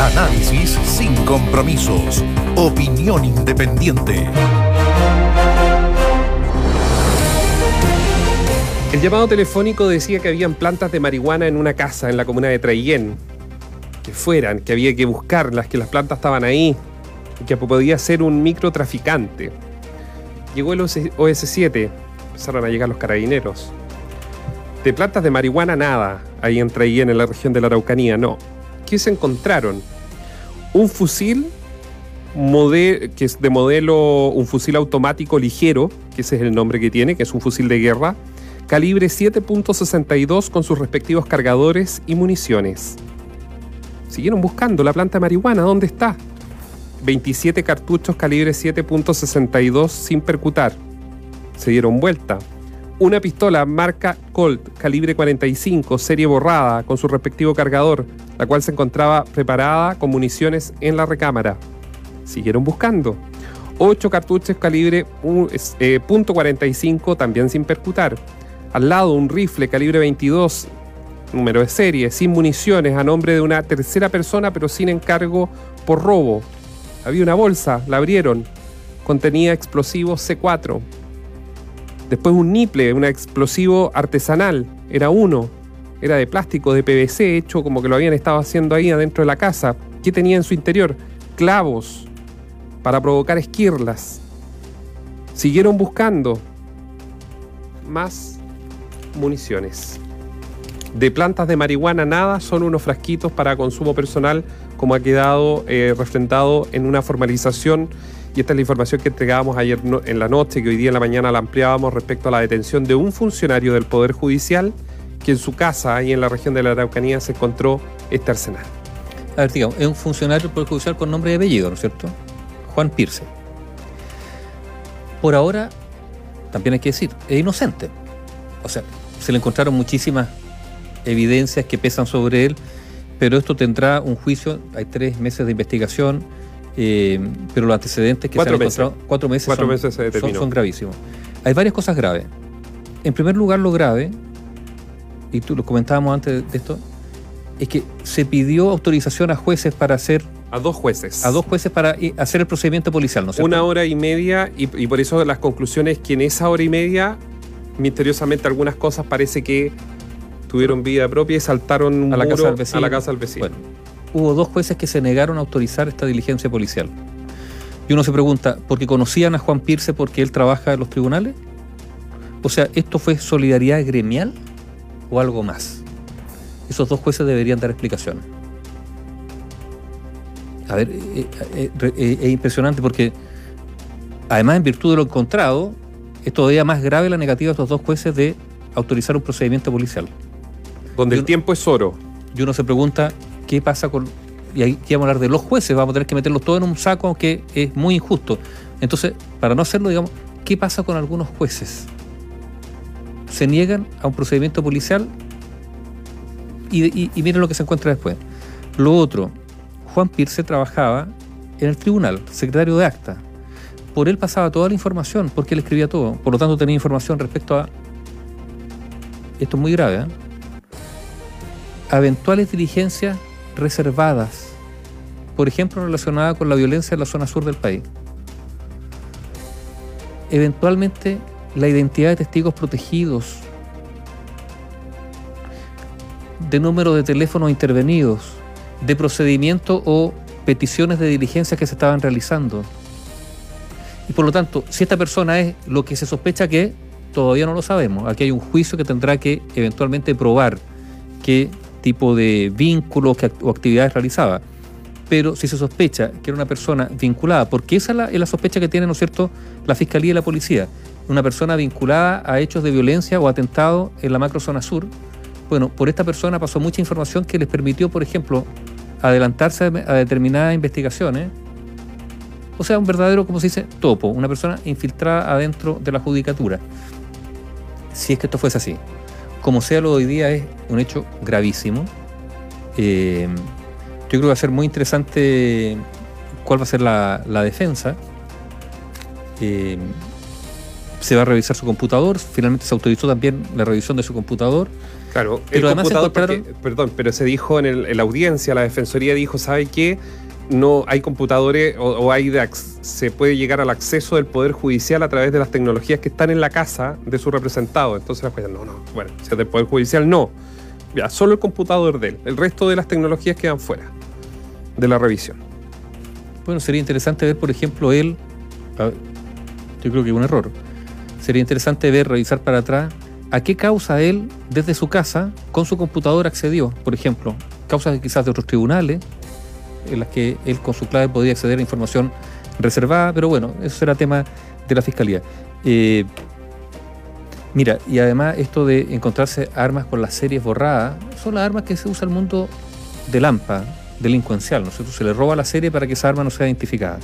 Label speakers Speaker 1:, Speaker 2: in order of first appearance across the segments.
Speaker 1: Análisis sin compromisos. Opinión independiente.
Speaker 2: El llamado telefónico decía que habían plantas de marihuana en una casa en la comuna de Traillén. Que fueran, que había que buscarlas, que las plantas estaban ahí, y que podía ser un microtraficante. Llegó el OS7, empezaron a llegar los carabineros. De plantas de marihuana nada, ahí en Traillén, en la región de la Araucanía, no. ¿Qué se encontraron? Un fusil que es de modelo, un fusil automático ligero, que ese es el nombre que tiene, que es un fusil de guerra, calibre 7.62 con sus respectivos cargadores y municiones. Siguieron buscando la planta de marihuana, ¿dónde está? 27 cartuchos calibre 7.62 sin percutar. Se dieron vuelta. Una pistola marca Colt calibre 45, serie borrada, con su respectivo cargador, la cual se encontraba preparada con municiones en la recámara. Siguieron buscando. 8 cartuchos calibre .45 también sin percutar al lado un rifle calibre 22, número de serie, sin municiones, a nombre de una tercera persona, pero sin encargo por robo. Había una bolsa, la abrieron, contenía explosivos C4. Después un niple, un explosivo artesanal, era uno, era de plástico, de PVC, hecho como que lo habían estado haciendo ahí adentro de la casa. ¿Qué tenía en su interior? Clavos para provocar esquirlas. Siguieron buscando más municiones. De plantas de marihuana nada, son unos frasquitos para consumo personal, como ha quedado eh, refrendado en una formalización. Y esta es la información que entregábamos ayer en la noche, que hoy día en la mañana la ampliábamos respecto a la detención de un funcionario del Poder Judicial que en su casa, ahí en la región de la Araucanía, se encontró este arsenal.
Speaker 3: A ver, digamos, es un funcionario del Poder Judicial con nombre y apellido, ¿no es cierto? Juan Pirce. Por ahora, también hay que decir, es inocente. O sea, se le encontraron muchísimas evidencias que pesan sobre él, pero esto tendrá un juicio, hay tres meses de investigación, eh, pero los antecedentes que
Speaker 2: cuatro
Speaker 3: se han
Speaker 2: encontrado,
Speaker 3: cuatro meses,
Speaker 2: cuatro
Speaker 3: son,
Speaker 2: meses se
Speaker 3: son, son, gravísimos. Hay varias cosas graves. En primer lugar, lo grave, y tú lo comentábamos antes de esto, es que se pidió autorización a jueces para hacer
Speaker 2: a dos jueces.
Speaker 3: A dos jueces para hacer el procedimiento policial, ¿no
Speaker 2: Una hora y media, y, y, por eso las conclusiones que en esa hora y media misteriosamente algunas cosas parece que tuvieron vida propia y saltaron
Speaker 3: a la, casa del vecino.
Speaker 2: a la casa del vecino.
Speaker 3: Bueno, hubo dos jueces que se negaron a autorizar esta diligencia policial. Y uno se pregunta, ¿por qué conocían a Juan Pirce porque él trabaja en los tribunales? O sea, ¿esto fue solidaridad gremial o algo más? Esos dos jueces deberían dar explicaciones. A ver, es eh, eh, eh, impresionante porque, además, en virtud de lo encontrado, es todavía más grave la negativa de estos dos jueces de autorizar un procedimiento policial.
Speaker 2: Donde el tiempo es oro.
Speaker 3: Y uno se pregunta, ¿qué pasa con...? Y aquí vamos a hablar de los jueces, vamos a tener que meterlos todos en un saco que es muy injusto. Entonces, para no hacerlo, digamos, ¿qué pasa con algunos jueces? Se niegan a un procedimiento policial y, miren lo que se encuentra después. Lo otro, Juan Pirce trabajaba en el tribunal, secretario de acta, por él pasaba toda la información, porque él escribía todo. Por lo tanto, tenía información respecto a. Esto es muy grave, ¿eh? Eventuales diligencias reservadas, por ejemplo, relacionadas con la violencia en la zona sur del país. Eventualmente, la identidad de testigos protegidos, de número de teléfonos intervenidos, de procedimiento o peticiones de diligencias que se estaban realizando y por lo tanto, si esta persona es lo que se sospecha que todavía no lo sabemos. Aquí hay un juicio que tendrá que eventualmente probar qué tipo de vínculos o actividades realizaba. Pero si se sospecha que era una persona vinculada, porque esa es la, sospecha que tiene, ¿no es cierto?, la Fiscalía y la Policía, una persona vinculada a hechos de violencia o atentado en la macrozona sur, bueno, por esta persona pasó mucha información que les permitió, por ejemplo, adelantarse a determinadas investigaciones o sea, un verdadero, como se dice, topo, una persona infiltrada adentro de la judicatura. Si es que esto fuese así. Como sea lo de hoy día es un hecho gravísimo. Eh, yo creo que va a ser muy interesante cuál va a ser la, defensa. Eh, se va a revisar su computador, finalmente se autorizó también la revisión de su computador.
Speaker 2: Claro,
Speaker 3: Pero
Speaker 2: el
Speaker 3: además
Speaker 2: computador, porque- perdón, pero se dijo en, el- en la audiencia, la defensoría dijo, ¿sabe qué? No hay computadores o, hay de se puede llegar al acceso del Poder Judicial a través de las tecnologías que están en la casa de su representado. Entonces la jueza, no, no, bueno, si es del Poder Judicial, no. Ya, solo el computador de él. El resto de las tecnologías quedan fuera de la revisión.
Speaker 3: Bueno, sería interesante ver, por ejemplo, él. yo creo que un error. Sería interesante ver, revisar para atrás, a qué causa él, desde su casa, con su computador accedió. Por ejemplo, causas quizás de otros tribunales, en las que él con su clave podía acceder a información reservada, pero bueno, eso será tema de la fiscalía. Eh, mira, y además esto de encontrarse armas con las series borradas, son las armas que se usa el mundo del AMPA, delincuencial, ¿no es cierto? Se le roba la serie para que esa arma no sea identificada,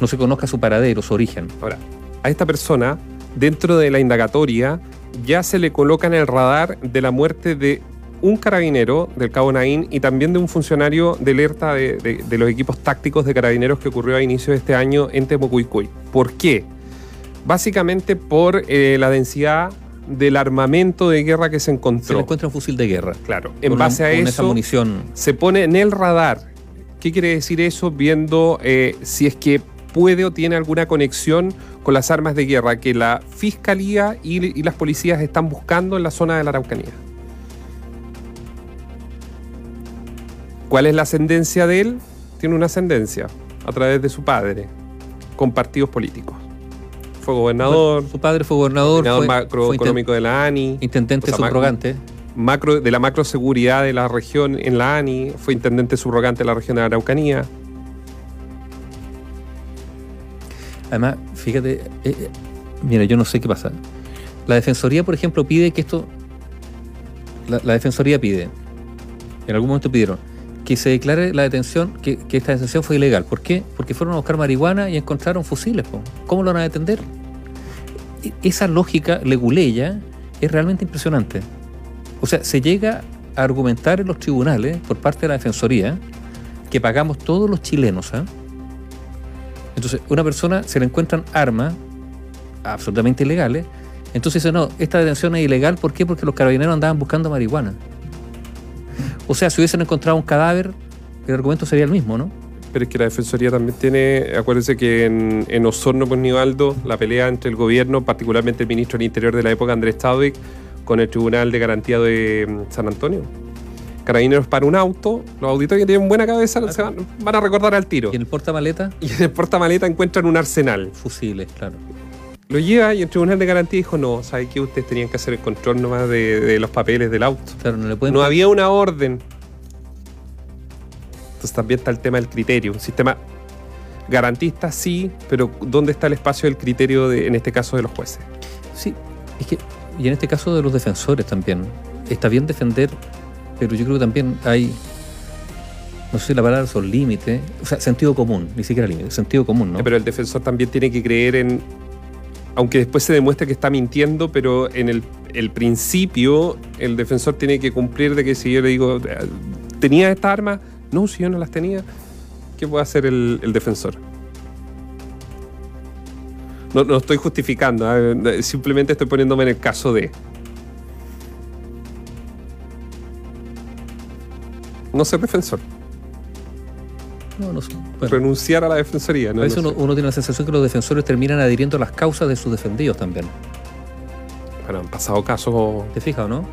Speaker 3: no se conozca su paradero, su origen.
Speaker 2: Ahora, a esta persona, dentro de la indagatoria, ya se le coloca en el radar de la muerte de un carabinero del Cabo Naín y también de un funcionario de alerta de, de- de los equipos tácticos de carabineros que ocurrió a inicios de este año en Temucuicuy. ¿Por qué? Básicamente por eh, la densidad del armamento de guerra que se
Speaker 3: Se
Speaker 2: encontró.
Speaker 3: le encuentra un fusil de guerra.
Speaker 2: Claro, en base
Speaker 3: un-
Speaker 2: a
Speaker 3: con esa
Speaker 2: eso
Speaker 3: munición.
Speaker 2: se pone en el radar. ¿Qué quiere decir eso? Viendo eh, si es que puede o tiene alguna conexión con las armas de guerra que la fiscalía y, y las policías están buscando en la zona de la Araucanía. ¿Cuál es la ascendencia de él? Tiene una ascendencia a través de su padre, con partidos políticos. Fue gobernador,
Speaker 3: Bueno, su padre fue gobernador, inten-
Speaker 2: macroeconómico de la ANI,
Speaker 3: intendente
Speaker 2: O sea,
Speaker 3: subrogante.
Speaker 2: macro, de la macroseguridad de la región en la ANI, fue intendente subrogante de la región de la Araucanía.
Speaker 3: Además, fíjate, eh, eh, mira, yo no sé qué pasa. La Defensoría, por ejemplo, pide que esto. La, la Defensoría pide, en algún momento pidieron, que se declare la detención, que, esta detención fue ilegal. ¿Por qué? Porque fueron a buscar marihuana y encontraron fusiles. ¿Cómo lo van a detener? E- Esa lógica leguleya es realmente impresionante. O sea, se llega a argumentar en los tribunales por parte de la Defensoría que pagamos todos los chilenos, ¿ah? Entonces, una persona se le encuentran armas absolutamente ilegales. Entonces dice, no, esta detención es ilegal. ¿Por qué? Porque los carabineros andaban buscando marihuana. O sea, si hubiesen encontrado un cadáver, el argumento sería el mismo, ¿no?
Speaker 2: Pero es que la Defensoría también tiene, acuérdense que en, en Osorno con Nivaldo, la pelea entre el gobierno, particularmente el ministro del Interior de la época, Andrés Chadwick, con el Tribunal de Garantía de mm, San Antonio. Carabineros para un auto, los auditores que tienen buena cabeza se van, van a recordar al tiro.
Speaker 3: Y en el portamaleta,
Speaker 2: Y en el portamaleta encuentran un arsenal.
Speaker 3: fusiles, claro.
Speaker 2: Lo lleva y el Tribunal de Garantía dijo, no, ¿sabe qué? Ustedes tenían que hacer el control nomás de, de los papeles del auto.
Speaker 3: Claro, no le pueden...
Speaker 2: No había una orden. Entonces también está el tema del criterio. Un sistema garantista sí, pero ¿dónde está el espacio del criterio, de, en este caso, de los jueces?
Speaker 3: Sí, es que, y en este caso de los defensores también, está bien defender, pero yo creo que también hay, no sé si la palabra son límites, o sea, sentido común, ni siquiera límite, sentido común, ¿no?
Speaker 2: Pero el defensor también tiene que creer en, aunque después se demuestre que está mintiendo, pero en el, principio el defensor tiene que cumplir de que si yo le digo, ¿tenía esta arma? No, si yo no las tenía, ¿qué puede hacer el, el defensor? No, no estoy justificando, ¿eh? simplemente estoy poniéndome en el caso de... No ser defensor,
Speaker 3: No, no sé. Bueno,
Speaker 2: renunciar a la defensoría.
Speaker 3: a
Speaker 2: No,
Speaker 3: veces
Speaker 2: no
Speaker 3: uno, tiene la sensación que los defensores terminan adhiriendo a las causas de sus defendidos también.
Speaker 2: Bueno, han pasado casos
Speaker 3: ¿Te fijas o no?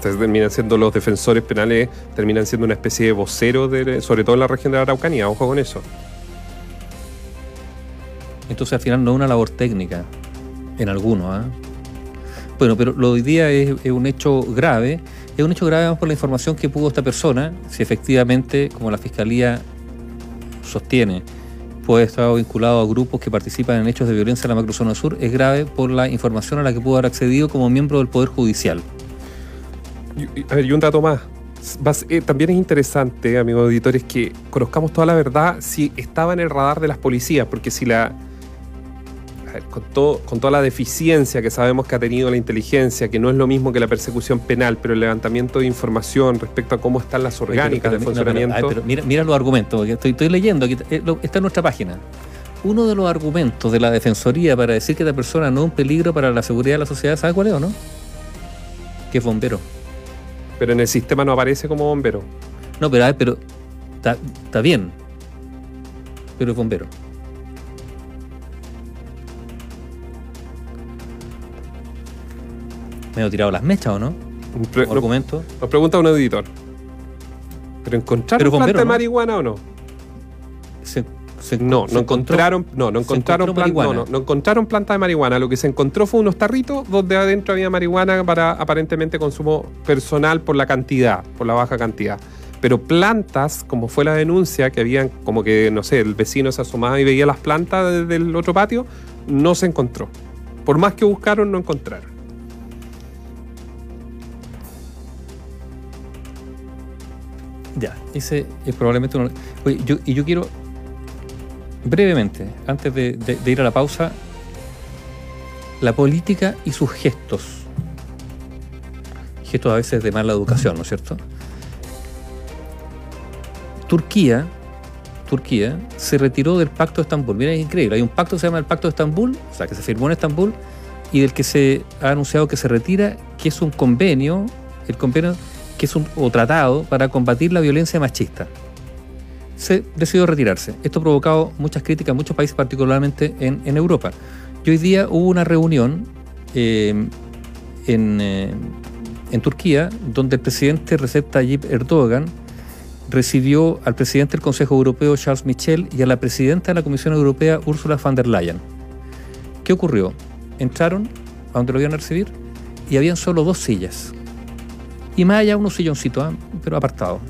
Speaker 2: Terminan siendo los defensores penales, terminan siendo una especie de vocero, de, sobre todo en la región de la Araucanía, ojo con eso.
Speaker 3: Entonces al final no es una labor técnica, en algunos. ¿ah? Bueno, pero lo de hoy día es, es un hecho grave. Es un hecho grave por la información que pudo esta persona, si efectivamente, como la Fiscalía sostiene, puede estar vinculado a grupos que participan en hechos de violencia en la macrozona sur, es grave por la información a la que pudo haber accedido como miembro del Poder Judicial.
Speaker 2: A ver, y un dato más. Eh, también es interesante, amigos auditores, que conozcamos toda la verdad si estaba en el radar de las policías, porque si la... ver, con, todo, con toda la deficiencia que sabemos que ha tenido la inteligencia, que no es lo mismo que la persecución penal, pero el levantamiento de información respecto a cómo están las orgánicas
Speaker 3: Oye,
Speaker 2: de
Speaker 3: pero- pero- no, pero-
Speaker 2: funcionamiento...
Speaker 3: ay, pero mira, mira los argumentos, porque estoy, estoy leyendo, aquí, eh, está en nuestra página. uno de los argumentos de la Defensoría para decir que esta persona no es un peligro para la seguridad de la sociedad, ¿sabe cuál es o no? Que es bombero.
Speaker 2: Pero en el sistema no aparece como bombero.
Speaker 3: No, pero, pero está, está bien. Pero es bombero. Me he tirado las mechas, ¿o no?
Speaker 2: Pre-
Speaker 3: Como argumento.
Speaker 2: Nos pregunta un auditor. ¿Pero encontraron
Speaker 3: Pero
Speaker 2: planta de
Speaker 3: ¿no?
Speaker 2: marihuana o no?
Speaker 3: Se- se-
Speaker 2: No,
Speaker 3: se
Speaker 2: no encontraron, no, no encontraron planta, no, no, no encontraron planta de marihuana. Lo que se encontró fue unos tarritos donde adentro había marihuana para aparentemente consumo personal por la cantidad, por la baja cantidad. Pero plantas, como fue la denuncia, que habían como que, no sé, el vecino se asomaba y veía las plantas desde el otro patio, no se encontró. Por más que buscaron, no encontraron.
Speaker 3: Ya, ese es probablemente uno. Oye, yo, y yo quiero brevemente, antes de, ir a la pausa, la política y sus gestos. Gestos a veces de mala educación, ¿no es cierto? Turquía, Turquía se retiró del Pacto de Estambul. Mira, es increíble. Hay un pacto que se llama el Pacto de Estambul, o sea, que se firmó en Estambul, y del que se ha anunciado que se retira, que es un convenio, el convenio que es un o tratado para combatir la violencia machista. Se decidió retirarse. Esto ha provocado muchas críticas en muchos países, particularmente en, en Europa. Y hoy día hubo una reunión eh, en, eh, en Turquía donde el presidente Recep Tayyip Erdogan recibió al presidente del Consejo Europeo Charles Michel y a la presidenta de la Comisión Europea Ursula von der Leyen. ¿Qué ocurrió? Entraron a donde lo iban a recibir y habían solo dos sillas. Y más allá unos silloncitos, ¿ah? pero apartados.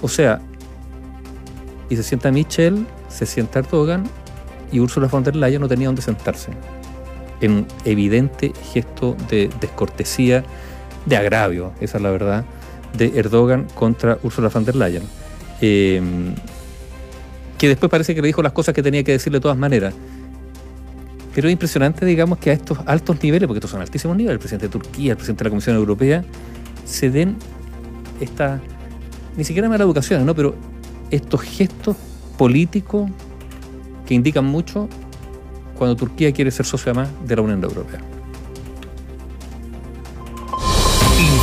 Speaker 3: O sea, y se sienta Michel, se sienta Erdogan y Ursula von der Leyen no tenía dónde sentarse. En un evidente gesto de descortesía, de agravio, esa es la verdad, de Erdogan contra Ursula von der Leyen. Eh, que después parece que le dijo las cosas que tenía que decir de todas maneras. Pero es impresionante, digamos, que a estos altos niveles, porque estos son altísimos niveles, el presidente de Turquía, el presidente de la Comisión Europea, se den esta, ni siquiera mala educación, ¿no? Pero estos gestos políticos que indican mucho cuando Turquía quiere ser socio además de la Unión Europea.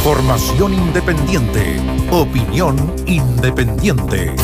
Speaker 1: Información independiente. Opinión independiente.